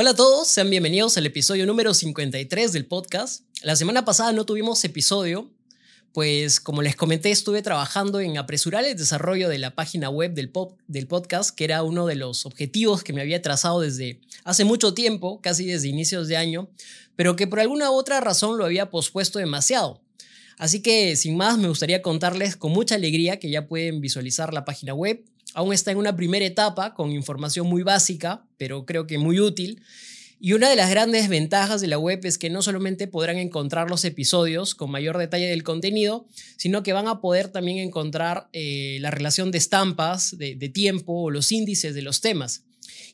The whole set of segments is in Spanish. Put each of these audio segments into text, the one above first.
Hola a todos, sean bienvenidos al episodio número 53 del podcast. La semana pasada no tuvimos episodio, pues como les comenté estuve trabajando en apresurar el desarrollo de la página web del, podcast, que era uno de los objetivos que me había trazado desde hace mucho tiempo, casi desde inicios de año, pero que por alguna otra razón lo había pospuesto demasiado. Así que sin más me gustaría contarles con mucha alegría que ya pueden visualizar la página web, aún está en una primera etapa con información muy básica, pero creo que muy útil. Y una de las grandes ventajas de la web es que no solamente podrán encontrar los episodios con mayor detalle del contenido, sino que van a poder también encontrar eh, la relación de estampas, de, tiempo o los índices de los temas.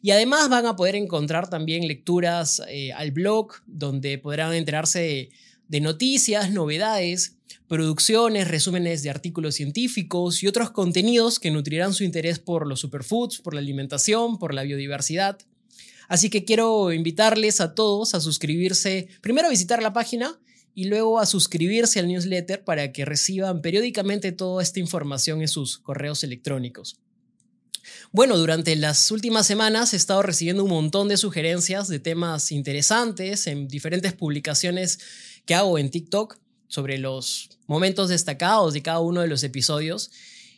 Y además van a poder encontrar también lecturas eh, al blog, donde podrán enterarse de noticias, novedades, producciones, resúmenes de artículos científicos y otros contenidos que nutrirán su interés por los superfoods, por la alimentación, por la biodiversidad. Así que quiero invitarles a todos a suscribirse, primero a visitar la página y luego a suscribirse al newsletter para que reciban periódicamente toda esta información en sus correos electrónicos. Bueno, durante las últimas semanas he estado recibiendo un montón de sugerencias de temas interesantes en diferentes publicaciones que hago en TikTok sobre los momentos destacados de cada uno de los episodios.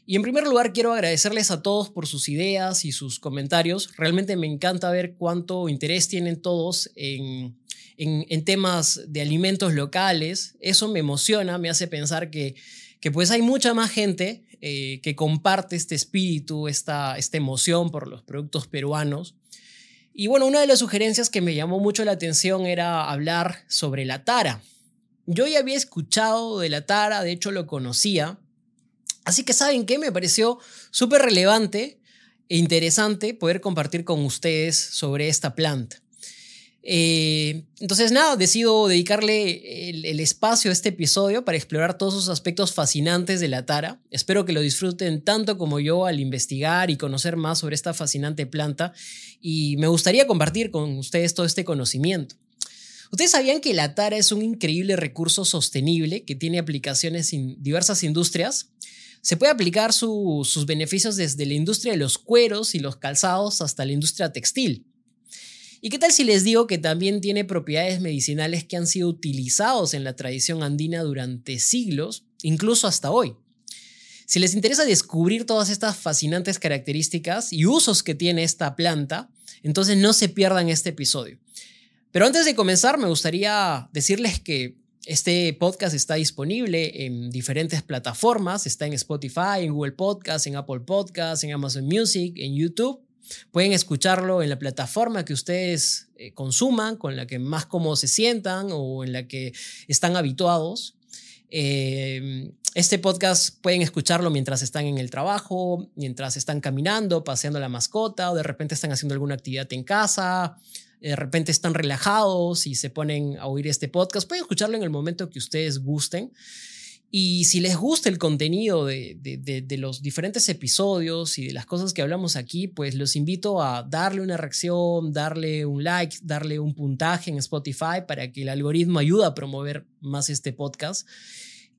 Y en primer lugar quiero agradecerles a todos por sus ideas y sus comentarios. Realmente me encanta ver cuánto interés tienen todos en, temas de alimentos locales. Eso me emociona, me hace pensar que, que pues hay mucha más gente eh, que comparte este espíritu, esta, esta emoción por los productos peruanos. Y bueno, una de las sugerencias que me llamó mucho la atención era hablar sobre la tara. Yo ya había escuchado de la tara, de hecho lo conocía. Así que saben qué, me pareció súper relevante e interesante poder compartir con ustedes sobre esta planta. Eh, entonces, nada, decido dedicarle el, el, espacio a este episodio para explorar todos esos aspectos fascinantes de la tara. Espero que lo disfruten tanto como yo al investigar y conocer más sobre esta fascinante planta y me gustaría compartir con ustedes todo este conocimiento. ¿Ustedes sabían que la tara es un increíble recurso sostenible que tiene aplicaciones en diversas industrias? Se puede aplicar sus beneficios desde la industria de los cueros y los calzados hasta la industria textil. ¿Y qué tal si les digo que también tiene propiedades medicinales que han sido utilizados en la tradición andina durante siglos, incluso hasta hoy? Si les interesa descubrir todas estas fascinantes características y usos que tiene esta planta, entonces no se pierdan este episodio. Pero antes de comenzar, me gustaría decirles que este podcast está disponible en diferentes plataformas. Está en Spotify, en Google Podcast, en Apple Podcast, en Amazon Music, en YouTube. Pueden escucharlo en la plataforma que ustedes eh, consuman, con la que más cómodos se sientan o en la que están habituados. Eh, este podcast pueden escucharlo mientras están en el trabajo, mientras están caminando, paseando la mascota o de repente están haciendo alguna actividad en casa, de repente están relajados y se ponen a oír este podcast, pueden escucharlo en el momento que ustedes gusten. Y si les gusta el contenido de, de, los diferentes episodios y de las cosas que hablamos aquí, pues los invito a darle una reacción, darle un like, darle un puntaje en Spotify para que el algoritmo ayude a promover más este podcast.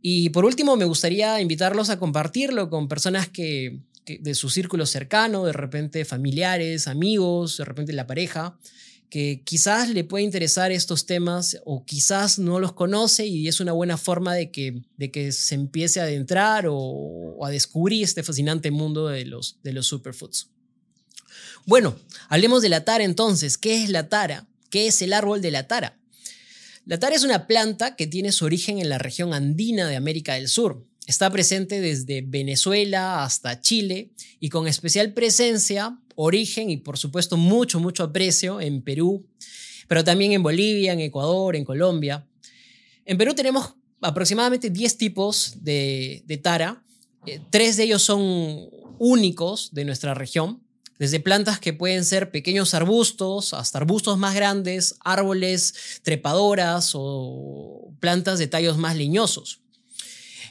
Y por último, me gustaría invitarlos a compartirlo con personas que, de su círculo cercano, de repente familiares, amigos, de repente la pareja que quizás le puede interesar estos temas o quizás no los conoce y es una buena forma de que, de que se empiece a adentrar o, a descubrir este fascinante mundo de los, de los superfoods. Bueno, hablemos de la tara entonces. ¿Qué es la tara? ¿Qué es el árbol de la tara? La tara es una planta que tiene su origen en la región andina de América del Sur. Está presente desde Venezuela hasta Chile y con especial presencia origen y por supuesto mucho, mucho aprecio en Perú, pero también en Bolivia, en Ecuador, en Colombia. En Perú tenemos aproximadamente 10 tipos de, tara. Eh, tres de ellos son únicos de nuestra región. desde plantas que pueden ser pequeños arbustos hasta arbustos más grandes, árboles, trepadoras o plantas de tallos más leñosos.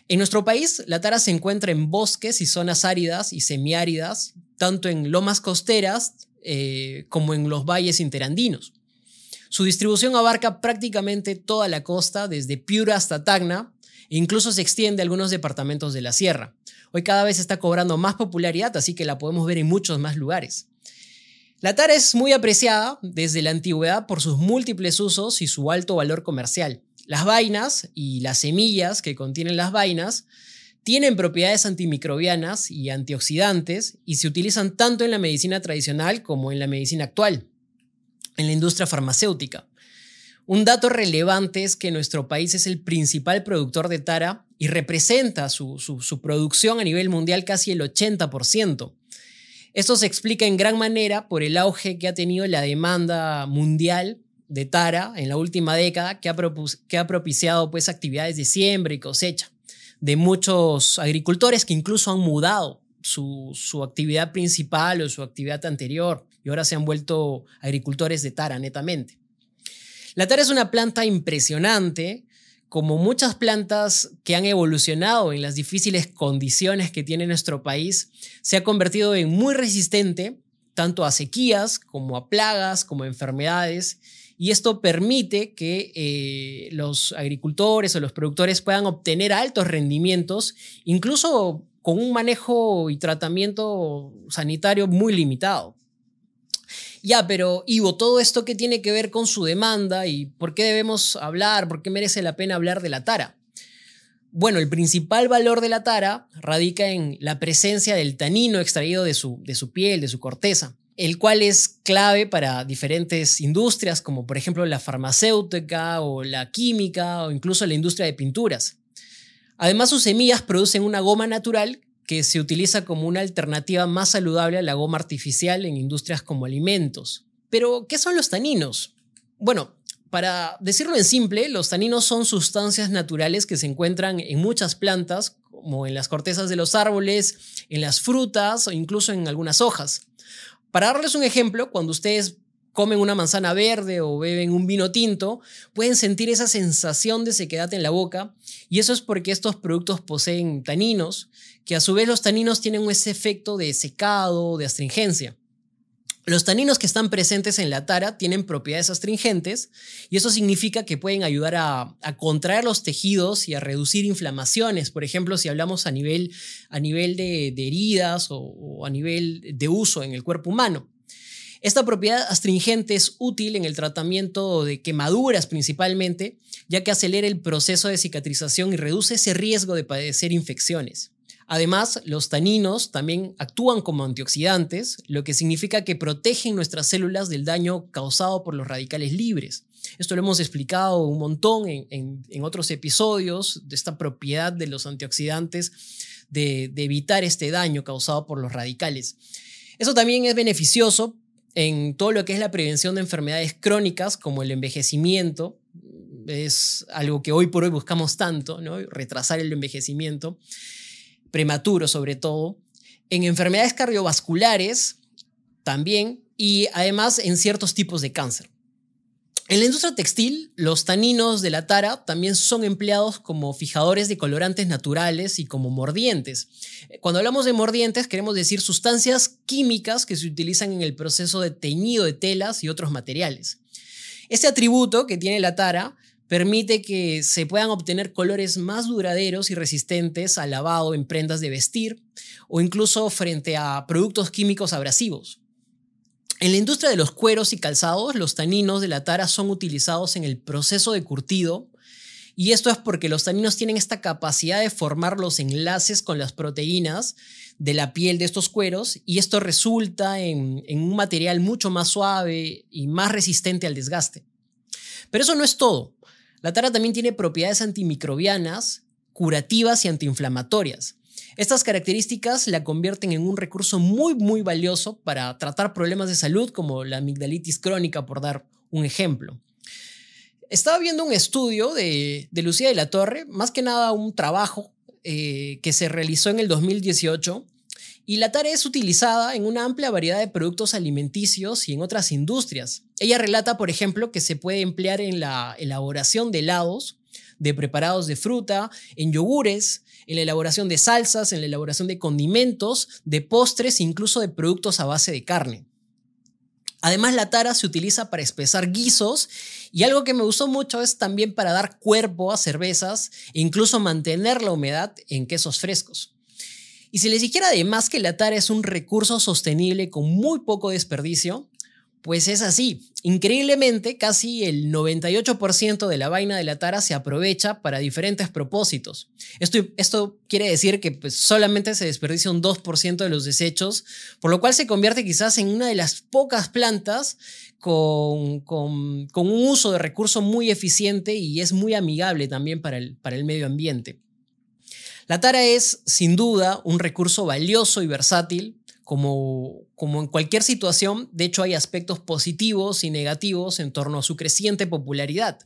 En nuestro país, la tara se encuentra en bosques y zonas áridas y semiáridas, tanto en lomas costeras eh, como en los valles interandinos. Su distribución abarca prácticamente toda la costa, desde Piura hasta Tacna, e incluso se extiende a algunos departamentos de la sierra. Hoy cada vez está cobrando más popularidad, así que la podemos ver en muchos más lugares. La tara es muy apreciada desde la antigüedad por sus múltiples usos y su alto valor comercial. Las vainas y las semillas que contienen las vainas tienen propiedades antimicrobianas y antioxidantes y se utilizan tanto en la medicina tradicional como en la medicina actual, en la industria farmacéutica. Un dato relevante es que nuestro país es el principal productor de tara y representa su, producción a nivel mundial casi el 80%. Esto se explica en gran manera por el auge que ha tenido la demanda mundial de tara en la última década, que ha, que ha propiciado pues, actividades de siembra y cosecha de muchos agricultores que incluso han mudado su, su actividad principal o su actividad anterior y ahora se han vuelto agricultores de tara netamente. La tara es una planta impresionante, como muchas plantas que han evolucionado en las difíciles condiciones que tiene nuestro país, se ha convertido en muy resistente tanto a sequías como a plagas, como a enfermedades, y esto permite que eh, los agricultores o los productores puedan obtener altos rendimientos, incluso con un manejo y tratamiento sanitario muy limitado. Ya, pero Ivo, todo esto que tiene que ver con su demanda y por qué debemos hablar, por qué merece la pena hablar de la tara. Bueno, el principal valor de la tara radica en la presencia del tanino extraído de su, de su piel, de su corteza, el cual es clave para diferentes industrias, como por ejemplo la farmacéutica o la química o incluso la industria de pinturas. Además, sus semillas producen una goma natural que se utiliza como una alternativa más saludable a la goma artificial en industrias como alimentos. Pero, ¿qué son los taninos? Bueno, para decirlo en simple, los taninos son sustancias naturales que se encuentran en muchas plantas, como en las cortezas de los árboles, en las frutas o incluso en algunas hojas. Para darles un ejemplo, cuando ustedes comen una manzana verde o beben un vino tinto, pueden sentir esa sensación de sequedad en la boca y eso es porque estos productos poseen taninos, que a su vez los taninos tienen ese efecto de secado, de astringencia. Los taninos que están presentes en la tara tienen propiedades astringentes y eso significa que pueden ayudar a, contraer los tejidos y a reducir inflamaciones. Por ejemplo, si hablamos a nivel, a nivel de, heridas o a nivel de uso en el cuerpo humano. Esta propiedad astringente es útil en el tratamiento de quemaduras principalmente, ya que acelera el proceso de cicatrización y reduce ese riesgo de padecer infecciones. Además, los taninos también actúan como antioxidantes, lo que significa que protegen nuestras células del daño causado por los radicales libres. Esto lo hemos explicado un montón en, otros episodios de esta propiedad de los antioxidantes de, de evitar este daño causado por los radicales. Eso también es beneficioso en todo lo que es la prevención de enfermedades crónicas como el envejecimiento. Es algo que hoy por hoy buscamos tanto, ¿no? retrasar el envejecimiento prematuro sobre todo. En enfermedades cardiovasculares también y además en ciertos tipos de cáncer. En la industria textil, los taninos de la tara también son empleados como fijadores de colorantes naturales y como mordientes. Cuando hablamos de mordientes, queremos decir sustancias químicas que se utilizan en el proceso de teñido de telas y otros materiales. Este atributo que tiene la tara permite que se puedan obtener colores más duraderos y resistentes al lavado en prendas de vestir o incluso frente a productos químicos abrasivos. En la industria de los cueros y calzados, los taninos de la tara son utilizados en el proceso de curtido y esto es porque los taninos tienen esta capacidad de formar los enlaces con las proteínas de la piel de estos cueros y esto resulta en, en un material mucho más suave y más resistente al desgaste. Pero eso no es todo. La tara también tiene propiedades antimicrobianas, curativas y antiinflamatorias. Estas características la convierten en un recurso muy, muy valioso para tratar problemas de salud como la amigdalitis crónica, por dar un ejemplo. Estaba viendo un estudio de, Lucía de la Torre, más que nada un trabajo eh, que se realizó en el 2018 Y la tara es utilizada en una amplia variedad de productos alimenticios y en otras industrias. Ella relata, por ejemplo, que se puede emplear en la elaboración de helados, de preparados de fruta, en yogures, en la elaboración de salsas, en la elaboración de condimentos, de postres, incluso de productos a base de carne. Además, la tara se utiliza para espesar guisos y algo que me gustó mucho es también para dar cuerpo a cervezas e incluso mantener la humedad en quesos frescos. Y si les dijera además que la tara es un recurso sostenible con muy poco desperdicio, pues es así. Increíblemente, casi el 98% de la vaina de la tara se aprovecha para diferentes propósitos. Esto, quiere decir que pues, solamente se desperdicia un 2% de los desechos, por lo cual se convierte quizás en una de las pocas plantas con, un uso de recurso muy eficiente y es muy amigable también para el medio ambiente. La tara es, sin duda, un recurso valioso y versátil como, como en cualquier situación, de hecho hay aspectos positivos y negativos en torno a su creciente popularidad.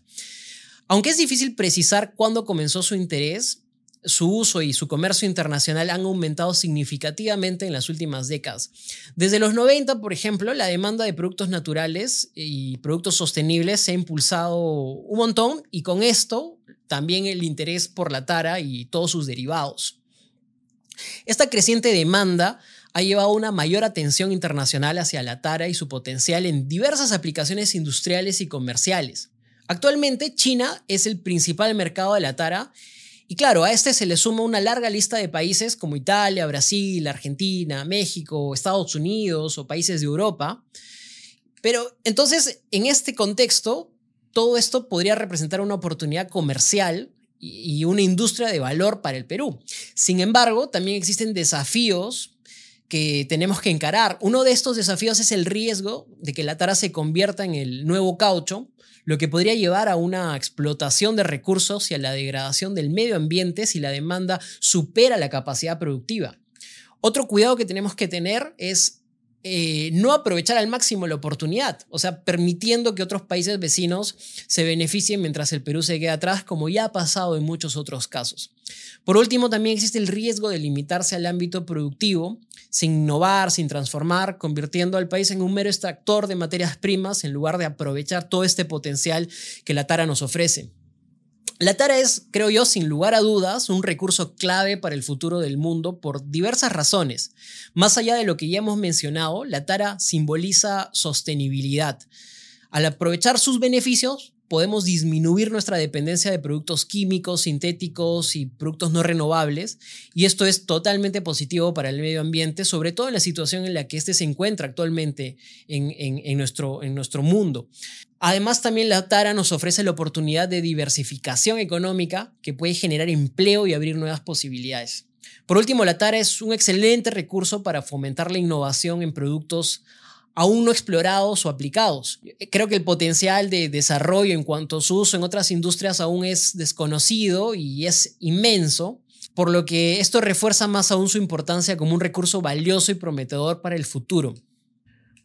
Aunque es difícil precisar cuándo comenzó su interés, su uso y su comercio internacional han aumentado significativamente en las últimas décadas. Desde los 90, por ejemplo, la demanda de productos naturales y productos sostenibles se ha impulsado un montón y con esto también el interés por la tara y todos sus derivados. Esta creciente demanda ha llevado una mayor atención internacional hacia la tara y su potencial en diversas aplicaciones industriales y comerciales. Actualmente, China es el principal mercado de la tara y claro, a este se le suma una larga lista de países como Italia, Brasil, Argentina, México, Estados Unidos o países de Europa. Pero entonces, en este contexto, todo esto podría representar una oportunidad comercial y una industria de valor para el Perú. Sin embargo, también existen desafíos que tenemos que encarar. Uno de estos desafíos es el riesgo de que la tara se convierta en el nuevo caucho, lo que podría llevar a una explotación de recursos y a la degradación del medio ambiente si la demanda supera la capacidad productiva. Otro cuidado que tenemos que tener es eh, no aprovechar al máximo la oportunidad, o sea, permitiendo que otros países vecinos se beneficien mientras el Perú se queda atrás, como ya ha pasado en muchos otros casos. Por último, también existe el riesgo de limitarse al ámbito productivo, sin innovar, sin transformar, convirtiendo al país en un mero extractor de materias primas en lugar de aprovechar todo este potencial que la tara nos ofrece. La tara es, creo yo, sin lugar a dudas, un recurso clave para el futuro del mundo por diversas razones. Más allá de lo que ya hemos mencionado, la tara simboliza sostenibilidad. Al aprovechar sus beneficios, podemos disminuir nuestra dependencia de productos químicos, sintéticos y productos no renovables, y esto es totalmente positivo para el medio ambiente, sobre todo en la situación en la que éste se encuentra actualmente en, nuestro, en nuestro mundo. Además, también la Tara nos ofrece la oportunidad de diversificación económica que puede generar empleo y abrir nuevas posibilidades. Por último, la Tara es un excelente recurso para fomentar la innovación en productos aún no explorados o aplicados. Creo que el potencial de desarrollo en cuanto a su uso en otras industrias aún es desconocido y es inmenso, por lo que esto refuerza más aún su importancia como un recurso valioso y prometedor para el futuro.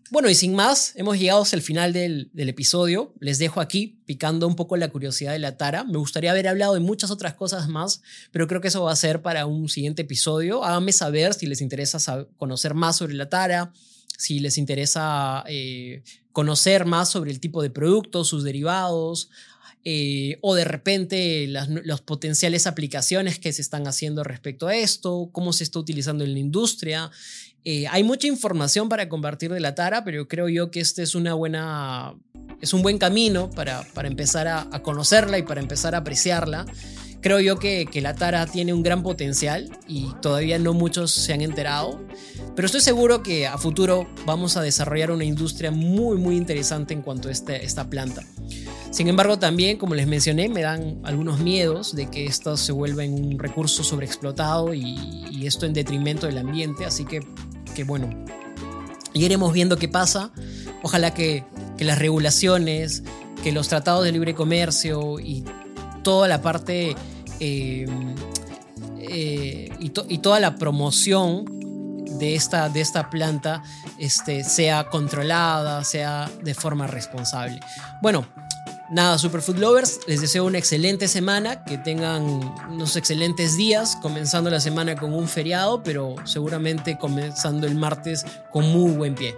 Bueno, y sin más, hemos llegado hasta el final del, episodio. Les dejo aquí picando un poco la curiosidad de la Tara. Me gustaría haber hablado de muchas otras cosas más, pero creo que eso va a ser para un siguiente episodio. Háganme saber si les interesa conocer más sobre la Tara, si les interesa eh, conocer más sobre el tipo de productos, sus derivados, eh, o de repente las, potenciales aplicaciones que se están haciendo respecto a esto, cómo se está utilizando en la industria. Eh, hay mucha información para compartir de la Tara, pero creo yo que este es una buena, es un buen camino para, para empezar a, a conocerla y para empezar a apreciarla creo yo que, que, la Tara tiene un gran potencial y todavía no muchos se han enterado, pero estoy seguro que a futuro vamos a desarrollar una industria muy muy interesante en cuanto a este, esta planta. Sin embargo, también, como les mencioné, me dan algunos miedos de que esto se vuelva un recurso sobreexplotado y, y esto en detrimento del ambiente, así que, que bueno, iremos viendo qué pasa. Ojalá que, que las regulaciones, que los tratados de libre comercio y toda la parte eh, eh, y, toda la promoción de esta, de esta planta este, sea controlada, sea de forma responsable. Bueno, nada, Superfood Lovers, les deseo una excelente semana, que tengan unos excelentes días, comenzando la semana con un feriado, pero seguramente comenzando el martes con muy buen pie.